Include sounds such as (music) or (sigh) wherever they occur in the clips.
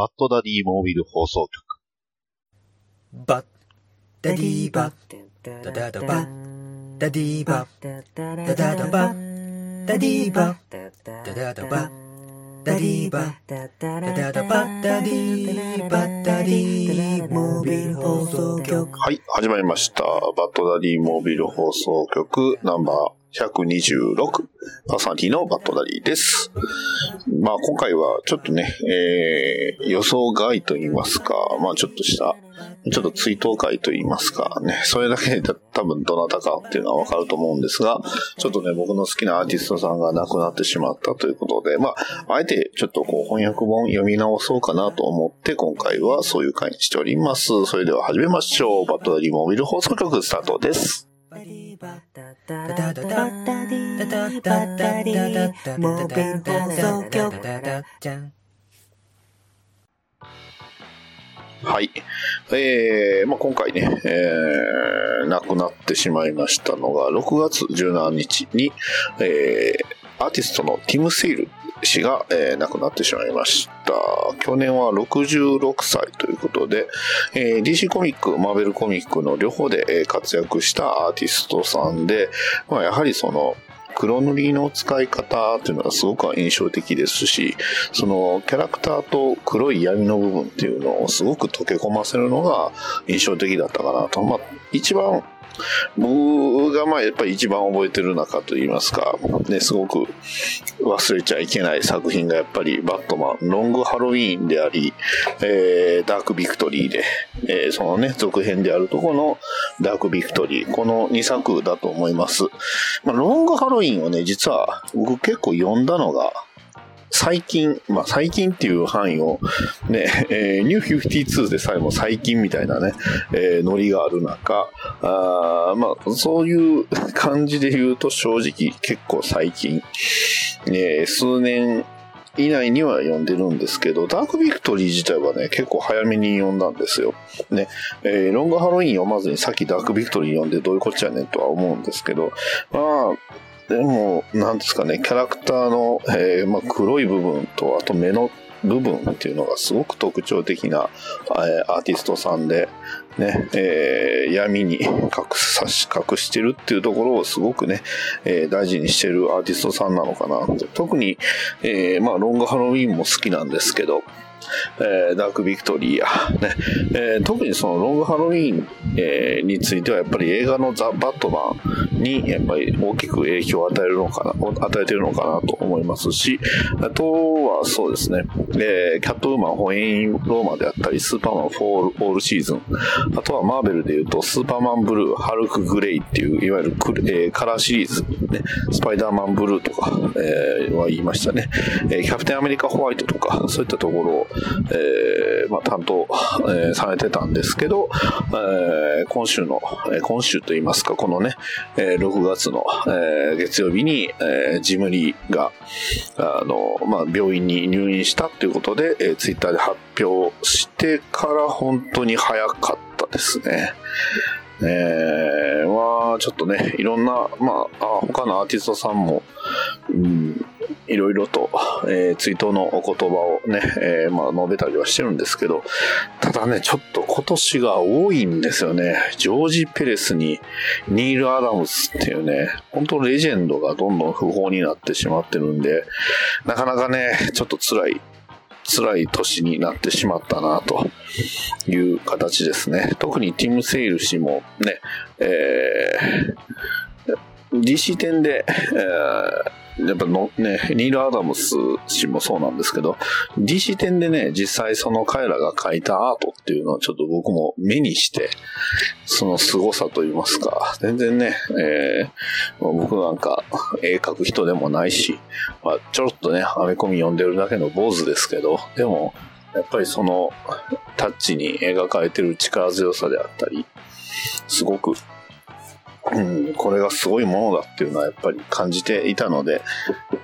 バッドダディモービル放送局。バッダディバダダダバダディバダダダバダディバダダダバダディバダダダバダディバダディモービル放送局はい、始まりました。バッドダディモービル放送局ナンバー126パーソナリティのバッドダディです。まあ今回はちょっとね、えー、予想外と言いますか、まあちょっとした、ちょっと追悼会と言いますかね、それだけで多分どなたかっていうのはわかると思うんですが、ちょっとね、僕の好きなアーティストさんが亡くなってしまったということで、まあ、あえてちょっとこう翻訳本読み直そうかなと思って、今回はそういう会にしております。それでは始めましょう。バッドダディモビル放送局スタートです。バはい。えー、まあ、今回ね、えー、亡くなってしまいましたのが、6月17日に、えー、アーティストのティム・セイル氏が、えー亡くなってしまいました。去年は66歳ということで、えー DC コミック、マーベルコミックの両方で、えー活躍したアーティストさんで、まあやはりその、黒塗りの使い方っていうのがすごく印象的ですし、そのキャラクターと黒い闇の部分っていうのをすごく溶け込ませるのが印象的だったかなと。まあ、一番、僕がまあやっぱり一番覚えてる中といいますか、ね、すごく忘れちゃいけない作品がやっぱりバットマン、ロングハロウィーンであり、えー、ダークビクトリーで、えーそのね、続編であるとこのダークビクトリー、この2作だと思います。まあ、ロングハロウィーンをね、実は僕結構読んだのが、最近、まあ最近っていう範囲をね、えー、ニュー52でさえも最近みたいなね、えーノリがある中、あまあそういう感じで言うと正直結構最近、え数年以内には読んでるんですけど、ダークビクトリー自体はね、結構早めに読んだんですよ。ね、えーロングハロウィン読まずにさっきダークビクトリー読んでどういうこっちゃねんとは思うんですけど、まあ、でも、なんですかね、キャラクターの、えーまあ、黒い部分と、あと目の部分っていうのがすごく特徴的な、えーアーティストさんで、ね、えー闇に隠さし、隠してるっていうところをすごくね、えー大事にしてるアーティストさんなのかなと。特に、えまあ、ロングハロウィーンも好きなんですけど、えーダークビクトリーや、ね。えー特にそのロングハロウィーン、えーについてはやっぱり映画のザ・バットマンにやっぱり大きく影響を与えるのかな、与えてるのかなと思いますし、あとはそうですね、えーキャットウーマン、ホエイン・ローマであったり、スーパーマン・フォール・オールシーズン、あとはマーベルで言うと、スーパーマン・ブルー、ハルク・グレイっていう、いわゆるク、えーカラーシリーズ、ね、スパイダーマン・ブルーとか、えーは言いましたね、えーキャプテン・アメリカ・ホワイトとか、そういったところを、えーまあ、担当、えーされてたんですけど、えー今週の、え今週といいますか、このね、え6月の、え月曜日に、えジムリーが、あの、まあ、病院に入院したということで、えーツイッターで発表してから本当に早かったですね。えー、まあ、ちょっとね、いろんな、まあ、あ他のアーティストさんも、うん、いろいろと、えー追悼のお言葉をね、えーまあ、述べたりはしてるんですけど、ただね、ちょっと今年が多いんですよね。ジョージ・ペレスにニール・アダムスっていうね、本当レジェンドがどんどん不法になってしまってるんで、なかなかね、ちょっと辛い、辛い年になってしまったなという形ですね。特にティム・セイル氏もね、えー DC 店で、えーやっぱのね、ニール・アダムス氏もそうなんですけど、DC 店でね、実際その彼らが描いたアートっていうのをちょっと僕も目にして、その凄さと言いますか、全然ね、えー僕なんか絵描く人でもないし、まあ、ちょろっとね、アメコミ読んでるだけの坊主ですけど、でも、やっぱりそのタッチに描かれてる力強さであったり、すごくうん、これがすごいものだっていうのはやっぱり感じていたので、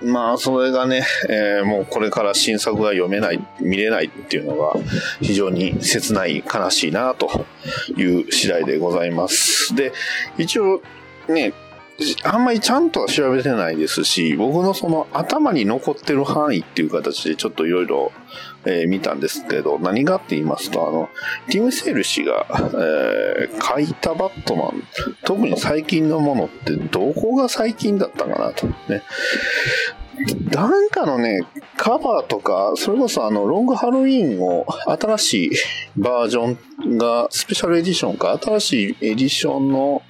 まあ、それがね、えーもうこれから新作が読めない、見れないっていうのが非常に切ない、悲しいなという次第でございます。で、一応ね、あんまりちゃんとは調べてないですし、僕のその頭に残ってる範囲っていう形でちょっといろいろえー見たんですけど、何がって言いますと、あの、ティム・セール氏が、えー書いたバットマン、特に最近のものってどこが最近だったかなと。ね。なんかのね、カバーとか、それこそあの、ロングハロウィンを新しいバージョンが、スペシャルエディションか、新しいエディションの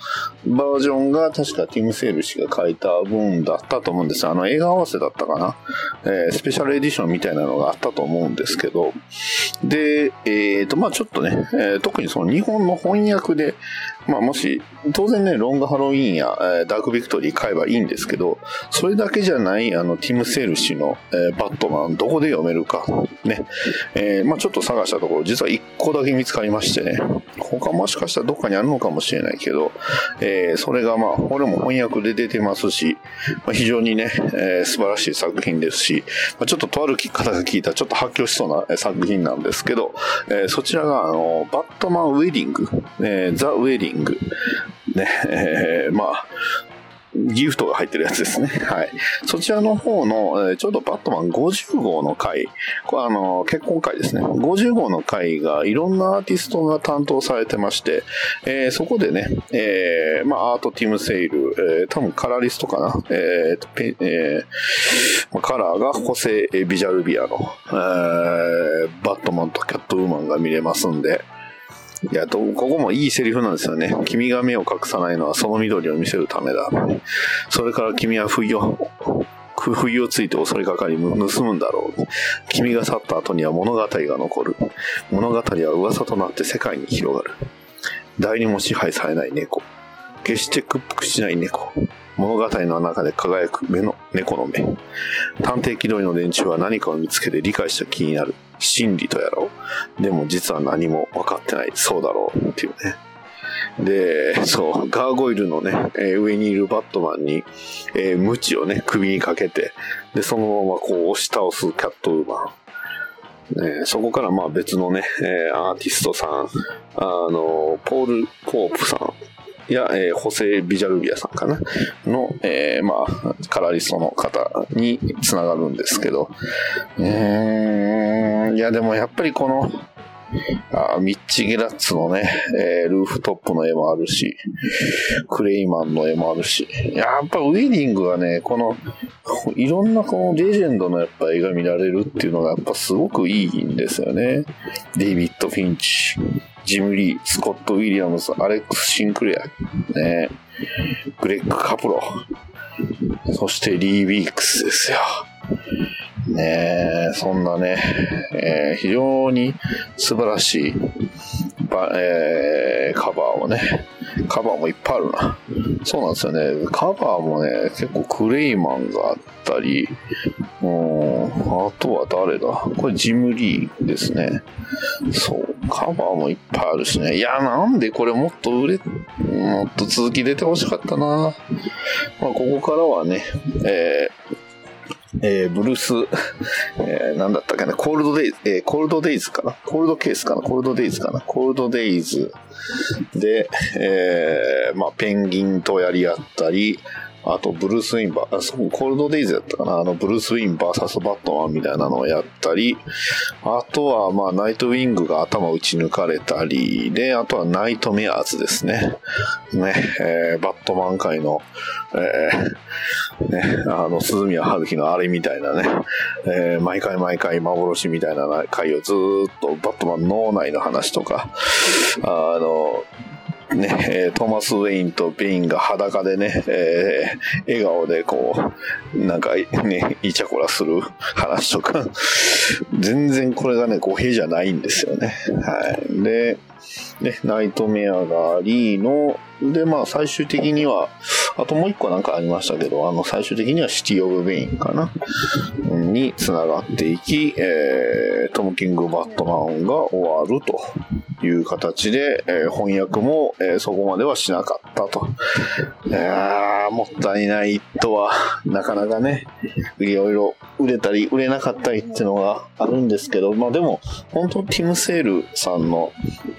バージョンが確かティム・セール氏が書いた分だったと思うんですあの、映画合わせだったかな。えースペシャルエディションみたいなのがあったと思うんですけど、で、えっ、と、まあちょっとね、えー特にその日本の翻訳で、まあもし、当然ね、ロングハロウィンや、えーダークビクトリー買えばいいんですけど、それだけじゃない、あの、ティム・セール氏の、えーバットマン、どこで読めるか、ね。えーまあちょっと探したところ、実は1個だけ見つかりましてね、他もしかしたらどっかにあるのかもしれないけど、えーそれがまあ、これも翻訳で出てますし、まあ、非常にね、えー素晴らしい作品ですし、まあ、ちょっととある方が聞いたらちょっと発狂しそうな作品なんですけど、えーそちらが、あの、バットマンウェディング、えーザ・ウェディング、ね、えーまあ、ギフトが入ってるやつですね。(laughs) はい。そちらの方の、ちょうどバットマン50号の回、これあの、結婚会ですね。50号の回がいろんなアーティストが担当されてまして、えーそこでね、えーまあ、アートティム・セイル、えー多分カラリストかな。えーペえーカラーがホセ・ビジャルビアの、えーバットマンとキャットウーマンが見れますんで、いや、と、ここもいいセリフなんですよね。君が目を隠さないのはその緑を見せるためだ。それから君は不意を、不意をついて襲いかかり盗むんだろう。君が去った後には物語が残る。物語は噂となって世界に広がる。誰にも支配されない猫。決して屈服しない猫。物語の中で輝く目の猫の目。探偵気取りの連中は何かを見つけて理解した気になる。真理とやろう。でも実は何も分かってない。そうだろう。っていうね。で、そう、ガーゴイルのね、えー上にいるバットマンに、えー、鞭をね、首にかけて、で、そのままこう押し倒すキャットウーマン。ね、そこからまあ別のね、えーアーティストさん、あの、ポール・ポープさんや、えーホセ・ビジャルビアさんかな？の、えーまあ、カラリストの方につながるんですけど、うーん、いやでもやっぱりこの、あミッチ・ゲラッツのね、えールーフトップの絵もあるし、クレイマンの絵もあるし、やっぱウェディングはね、この、いろんなこのレジェンドのやっぱ絵が見られるっていうのがやっぱすごくいいんですよね。デイビッド・フィンチ、ジム・リー、スコット・ウィリアムズ、アレックス・シンクレア、ね、グレッグ・カプロ、そしてリー・ビークスですよ。ねえ、そんなね、えー非常に素晴らしい、えーカバーをね、カバーもいっぱいあるな。そうなんですよね。カバーもね、結構クレイマンがあったり、うん、あとは誰だ？これジム・リーですね。そう、カバーもいっぱいあるしね。いや、なんでこれもっと売れ、もっと続き出てほしかったな。まあ、ここからはね、えーえーブルース、(laughs) えーなんだったっけな、コールドデイズ、えーコールドデイズかな？コールドケースかな？コールドデイズかな？コールドデイズで、えーまあ、ペンギンとやり合ったり、あと、ブルース・ウィンバー、あ、そう、コールドデイズやったかな。あの、ブルース・ウィンバーサスバットマンみたいなのをやったり、あとは、まあ、ナイトウィングが頭打ち抜かれたり、で、あとはナイトメアーズですね。ね、えーバットマン界の、えーね、あの、鈴宮春日のあれみたいなね、えー毎回毎回幻みたいな回をずっとバットマン脳内の話とか、あの、ね、トーマス・ウェインとベインが裸でね、えー笑顔でこう、なんかね、イチャコラする話とか、全然これがね、語弊じゃないんですよね。はい。で、ね、ナイトメアがありの、で、まあ最終的には、あともう一個なんかありましたけど、あの最終的にはシティ・オブ・ベインかな？うんに繋がっていき、えートム・キング・バットマンが終わるという形で、えー翻訳も、えーそこまではしなかったと。いやもったいないとは、なかなかね、いろいろ売れたり売れなかったりっていうのがあるんですけど、まあでも、本当ティム・セールさんの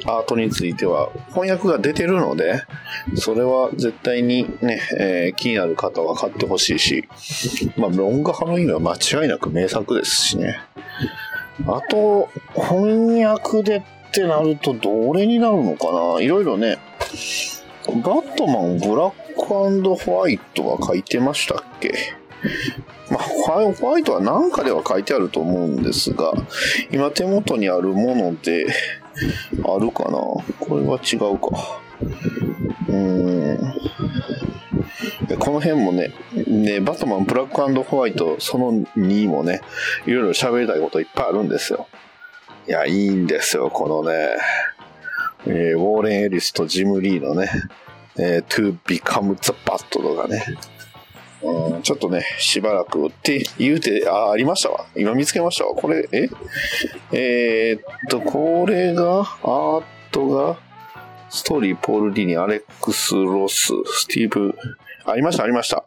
アートについては翻訳が出てるので、それは絶対にね、えー気になる方は買ってほしいし、まあ、ロングハロウィンは間違いなく名作ですしね。あと、翻訳でってなるとどれになるのかな？いろいろね、バットマンブラックホワイトは書いてましたっけ？(laughs) まあ、ホワイトは何かでは書いてあると思うんですが、今手元にあるもので、(laughs) あるかな？これは違うか。うーん。この辺もね、ね、バットマンブラックホワイトその2もね、いろいろ喋りたいこといっぱいあるんですよ。いや、いいんですよ、このね、えー、ウォーレン・エリスとジム・リーのね、えー、To Become the Bat とかね、ちょっとね、しばらくって言うて、あ、ありましたわ。今見つけましたわ。これ、え？えー、っと、これが、アートが、ストーリー、ポール・ディニ、アレックス・ロス、スティーブ、ありました、ありました。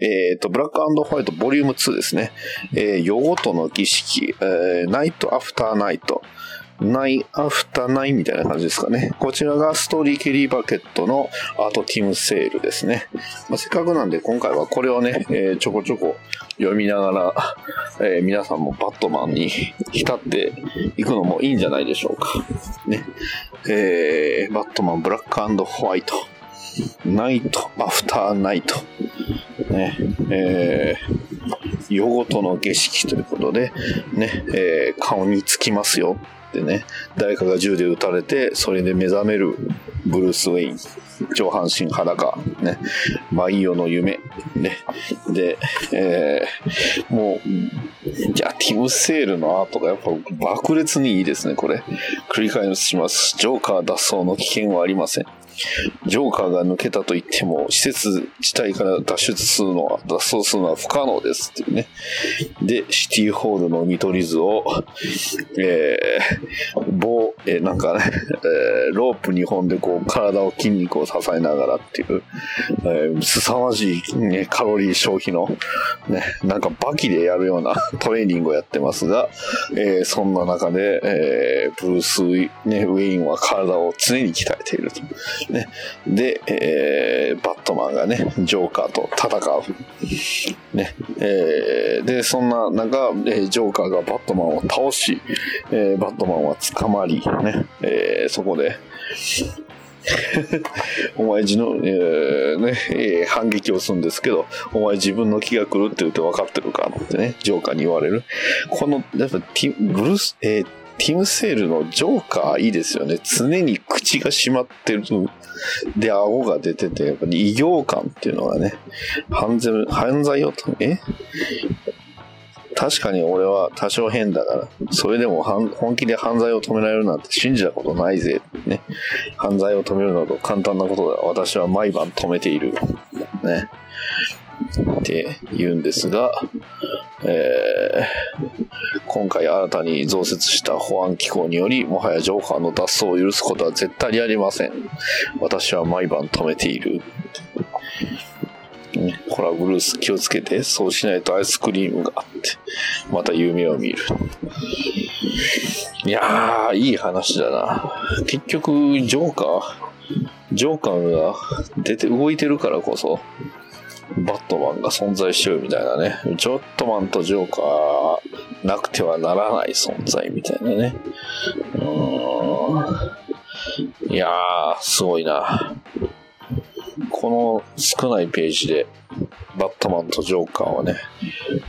えっ、と、 Black White Volume 2ですね。えー、夜ごとの儀式、えー、 Night After Night。ナイアフターナイみたいな感じですかね。こちらがストーリーキリーバケットのアートティムセールですね。まあ、せっかくなんで今回はこれをね、えー、ちょこちょこ読みながら、えー、皆さんもバットマンに浸っていくのもいいんじゃないでしょうか。ね。えー、バットマンブラックホワイト。ナイト、アフターナイト。ね。えー、夜ごとの儀式ということで、ね、えー、顔につきますよってね、誰かが銃で撃たれて、それで目覚めるブルース・ウェイン。上半身裸。ね。マイオの夢。ね。で、えー、もう、いや、ティム・セールのアートがやっぱ爆裂にいいですね、これ。繰り返します。ジョーカー脱走の危険はありません。ジョーカーが抜けたと言っても、施設自体から脱出するのは、脱走するのは不可能ですっていうね。で、シティホールの見取り図を、えー、棒、えー、なんかね、えー、ロープ2本でこう、体を筋肉を支えながらっていう、えー、凄まじい、ね、カロリー消費の、ね、なんかバキでやるような (laughs) トレーニングをやってますが、えー、そんな中で、えー、ブルース、ね、ウェインは体を常に鍛えていると。ね。で、えー、バットマンがね、ジョーカーと戦う。ね。えー、で、そんな中、えー、ジョーカーがバットマンを倒し、えー、バットマンは捕まり、ね。えー、そこで、(laughs) お前自の、えー、ね、えー、反撃をするんですけど、お前自分の気が来るって言って分かってるかってね、ジョーカーに言われる。この、やっぱティ、ブルース、えー、ティム・セールのジョーカーいいですよね。常に口が閉まってる。で、顎が出てて、やっぱり異形感っていうのがね、犯罪、犯罪をと、え？確かに俺は多少変だから、それでも本気で犯罪を止められるなんて信じたことないぜ。ね。犯罪を止めるなど簡単なことだ。私は毎晩止めている。ね。って言うんですが、えー、今回新たに増設した保安機構により、もはやジョーカーの脱走を許すことは絶対にありません。私は毎晩止めている。ね、これはブルース気をつけて、そうしないとアイスクリームがあって、また夢を見る。いやー、いい話だな。結局、ジョーカー、ジョーカーが出て動いてるからこそ、バットマンが存在してるみたいなね。ジョットマンとジョーカーなくてはならない存在みたいなね。うーん。いやー、すごいな。この少ないページで、バットマンとジョーカーをね、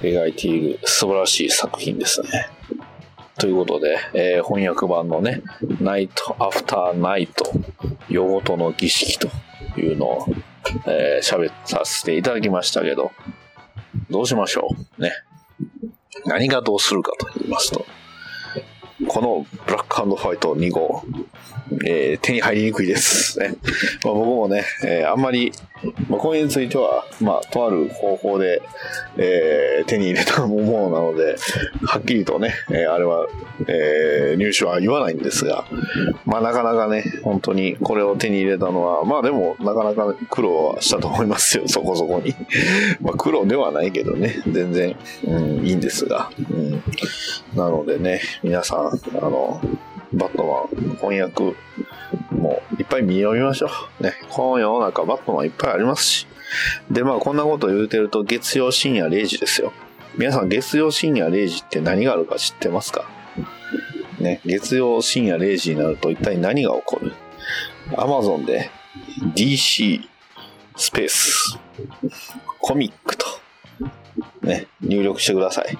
描いている素晴らしい作品ですね。ということで、えー、翻訳版のね、ナイト・アフター・ナイト、夜ごとの儀式というのをえー、喋させていただきましたけど、どうしましょうね。何がどうするかと言いますと、このブラックファイト2号、えー、手に入りにくいですね。まあ、僕もね、えー、あんまり、まあ、これについては、まあ、とある方法で、えー、手に入れたものなので、はっきりとね、えあれは、え入手は言わないんですが、まあ、なかなかね、本当にこれを手に入れたのは、まあでも、なかなか苦労はしたと思いますよ、(laughs) そこそこに。まあ、苦労ではないけどね、全然、うん、いいんですが。うん、なのでね、皆さん、あの、バットマン翻訳もいっぱい見読みましょう。ね。この世の中バットマンいっぱいありますし。で、まあこんなこと言うてると月曜深夜0時ですよ。皆さん月曜深夜0時って何があるか知ってますか？ね、月曜深夜0時になると一体何が起こる ?Amazon で DC スペースコミックとね、入力してください。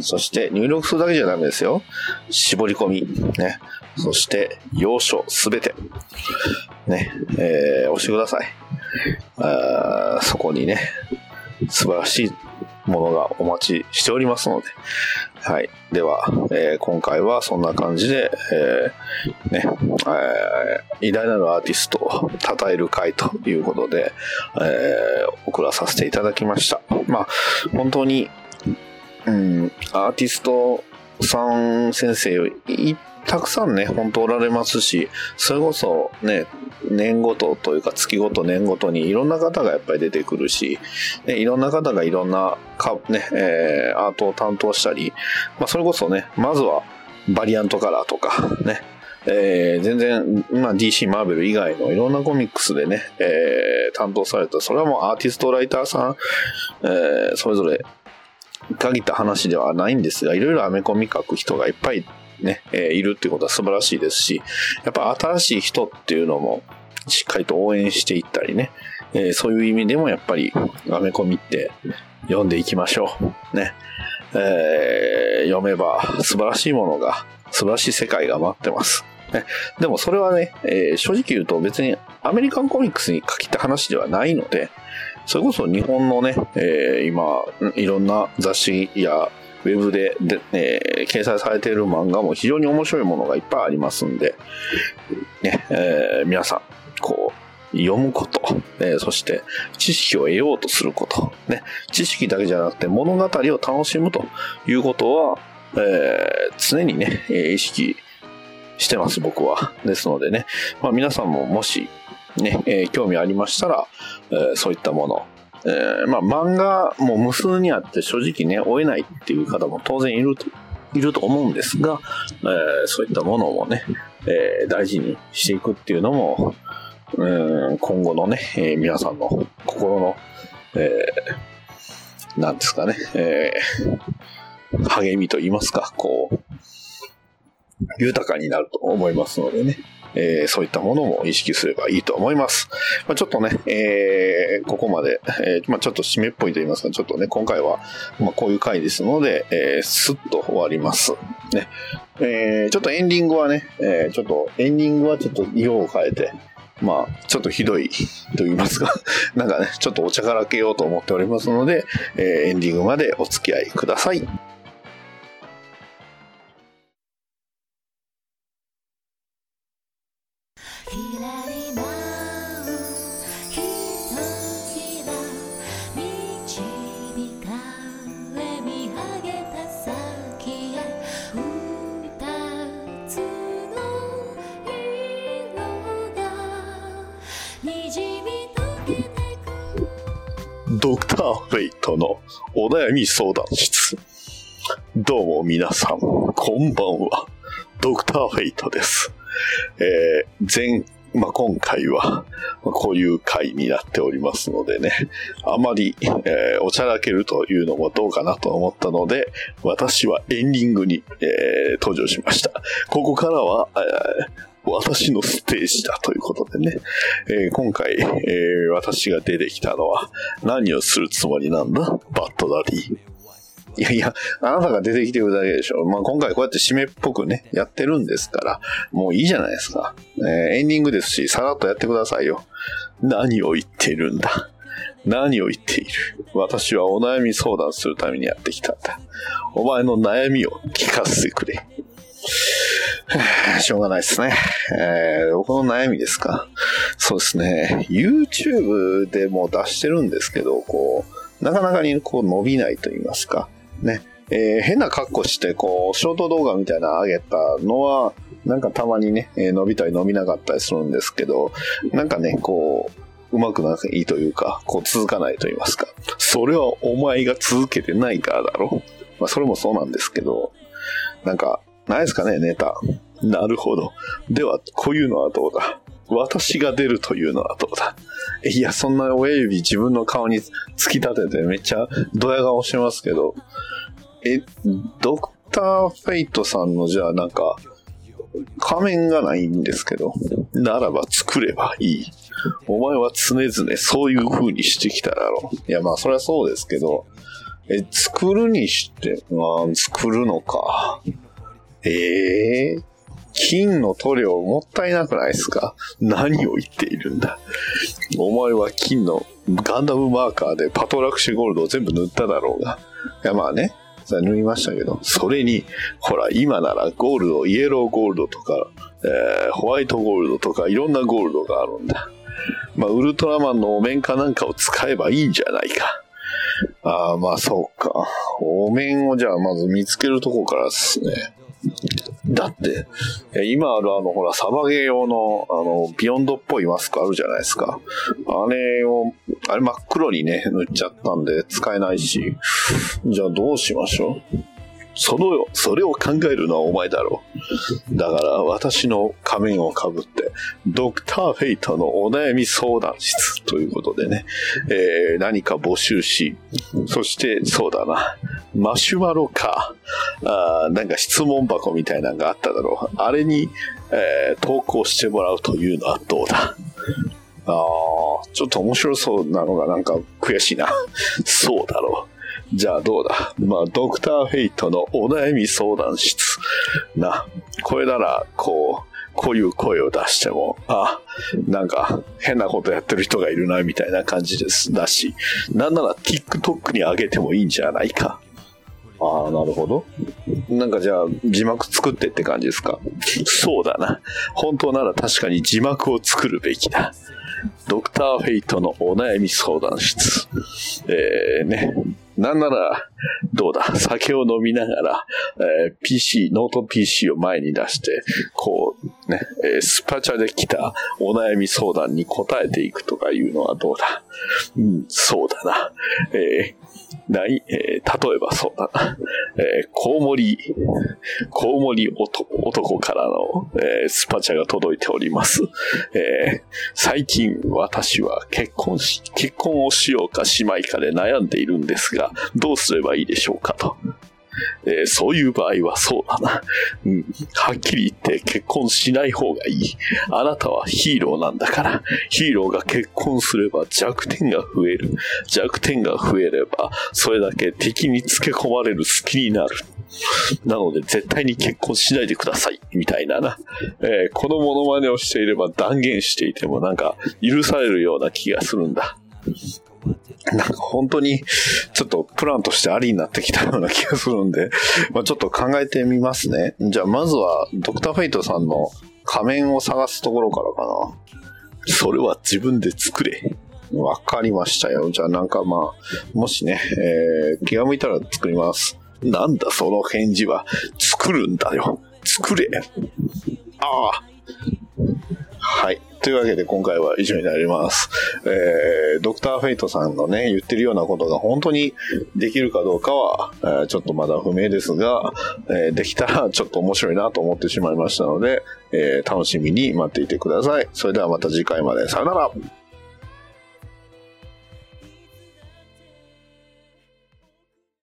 そして入力するだけじゃダメですよ。絞り込み、ね。そして要所すべて、ね、えー、押してください。あそこにね、素晴らしいものがお待ちしておりますので。はい。では、えー、今回はそんな感じで、えー、ね、えー、偉大なるアーティストを称える会ということで、え、送らさせていただきました。まあ、本当に、うん、アーティストさん先生、たくさんね、本当おられますし、それこそね、年ごとというか月ごと年ごとにいろんな方がやっぱり出てくるし、ね、いろんな方がいろんなか、ね、えー、アートを担当したり、まあ、それこそね、まずはバリアントカラーとか、ね、えー、全然、まあ、DC、マーベル以外のいろんなコミックスでね、えー、担当された、それはもうアーティストライターさん、えー、それぞれ限った話ではないんですが、いろいろアメコミ書く人がいっぱいね、えー、いるってことは素晴らしいですし、やっぱ新しい人っていうのもしっかりと応援していったりね、えー、そういう意味でもやっぱりアメコミって読んでいきましょう。ね。えー、読めば素晴らしいものが、素晴らしい世界が待ってます。ね、でもそれはね、えー、正直言うと別にアメリカンコミックスに書きた話ではないので、それこそ日本のね、えー、今、いろんな雑誌やウェブでで、えー、掲載されている漫画も非常に面白いものがいっぱいありますんで、ね、えー、皆さん、こう、読むこと、えー、そして知識を得ようとすること、ね、知識だけじゃなくて物語を楽しむということは、えー、常にね、意識してます、僕は。ですのでね、まあ、皆さんももし、ね、えー、興味ありましたら、えー、そういったもの、えー、まあ漫画も無数にあって正直ね、追えないっていう方も当然いると、いると思うんですが、え、そういったものもね、え、大事にしていくっていうのも、うん、今後のね、え、皆さんの心の、えー、なんですかね、えー、励みと言いますか、こう、豊かになると思いますのでね。えー、そういったものも意識すればいいと思います。まあ、ちょっとね、えー、ここまで、えー、まあ、ちょっと締めっぽいと言いますか、ちょっとね、今回は、まあ、こういう回ですので、えー、スッと終わります。ね。えー、ちょっとエンディングはね、えー、ちょっと、エンディングはちょっと色を変えて、まあ、ちょっとひどいと言いますか、(laughs) なんかね、ちょっとお茶からけようと思っておりますので、えー、エンディングまでお付き合いください。お悩み相談室。どうも皆さん、こんばんは。ドクターフェイトです。えー、前、まあ、今回は、こういう回になっておりますのでね、あまり、えー、おちゃらけるというのもどうかなと思ったので、私はエンディングに、えー、登場しました。ここからは、えー私のステージだということでね、えー、今回、えー、私が出てきたのは何をするつもりなんだ？バッドダディ。いやいや、あなたが出てきてるだけでしょ。まあ、今回こうやって締めっぽくね、やってるんですから、もういいじゃないですか。えー、エンディングですし、さらっとやってくださいよ。何を言ってるんだ？何を言っている？私はお悩み相談するためにやってきたんだ。お前の悩みを聞かせてくれ。(laughs) しょうがないですね。えー、僕の悩みですか？そうですね。YouTube でも出してるんですけど、こう、なかなかにこう伸びないと言いますか。ね。えー、変な格好して、こう、ショート動画みたいなの上げたのは、なんかたまにね、えー、伸びたり伸びなかったりするんですけど、なんかね、こう、うまくないというか、こう続かないと言いますか。それはお前が続けてないからだろ。まあそれもそうなんですけど、なんか、ないですかね、ネタ。なるほど。では、こういうのはどうだ？私が出るというのはどうだ？いや、そんな親指自分の顔に突き立ててめっちゃドヤ顔しますけど、え、ドクター・フェイトさんのじゃあなんか、仮面がないんですけど、ならば作ればいい。お前は常々そういう風にしてきただろう。いやまあそれはそうですけど、え、作るにして、まあ作るのか。ええー、金の塗料もったいなくないですか？何を言っているんだ？お前は金のガンダムマーカーでパトラクシュゴールドを全部塗っただろうが。いやまあね、塗りましたけど、それに、ほら、今ならゴールド、イエローゴールドとか、えー、ホワイトゴールドとか、いろんなゴールドがあるんだ。まあ、ウルトラマンのお面かなんかを使えばいいんじゃないか。ああ、まあそうか。お面をじゃあまず見つけるとこからですね。だって、今あるあの、ほら、サバゲー用の、あの、ビヨンドっぽいマスクあるじゃないですか。あれを、あれ真っ黒にね、塗っちゃったんで使えないし、じゃあどうしましょう？その、それを考えるのはお前だろう。だから私の仮面をかぶって、ドクターフェイトのお悩み相談室ということでね、えー、何か募集し、そしてそうだな、マシュマロか、あなんか質問箱みたいなのがあっただろう。あれに、えー、投稿してもらうというのはどうだ？ああ、ちょっと面白そうなのがなんか悔しいな。そうだろう。じゃあどうだ？まあ、ドクターフェイトのお悩み相談室。な、これなら、こう、こういう声を出しても、あ、なんか変なことやってる人がいるな、みたいな感じです。だし、なんなら TikTok に上げてもいいんじゃないか。ああ、なるほど。なんかじゃあ、字幕作ってって感じですか？そうだな。本当なら確かに字幕を作るべきだ。ドクターフェイトのお悩み相談室。えー、ね。なんなら、どうだ、(laughs) 酒を飲みながら、えー、PC、ノート PC を前に出して、こう、ね、えー、スパチャで来たお悩み相談に答えていくとかいうのはどうだ？うん、そうだな。えーない、えー、例えばそうだな。えー、コウモリ、コウモリ男からの、えー、スパチャが届いております。えー、最近私は結婚し、結婚をしようかしまいかで悩んでいるんですが、どうすればいいでしょうかと。えー、そういう場合はそうだな。うん。はっきり言って結婚しない方がいい。あなたはヒーローなんだから、ヒーローが結婚すれば弱点が増える。弱点が増えれば、それだけ敵につけ込まれる隙になる。なので絶対に結婚しないでください。みたいなな。えー、このモノマネをしていれば断言していてもなんか許されるような気がするんだ。なんか本当にちょっとプランとしてありになってきたような気がするんで、まあ、ちょっと考えてみますね。じゃあまずはドクターフェイトさんの仮面を探すところからかな。それは自分で作れ。わかりましたよ。じゃあなんかまあ、もしね、えー、気が向いたら作ります。なんだその返事は。作るんだよ。作れ。ああ。はい。というわけで今回は以上になります。えー、ドクターフェイトさんのね、言ってるようなことが本当にできるかどうかは、えー、ちょっとまだ不明ですが、えー、できたらちょっと面白いなと思ってしまいましたので、えー、楽しみに待っていてください。それではまた次回まで。さよなら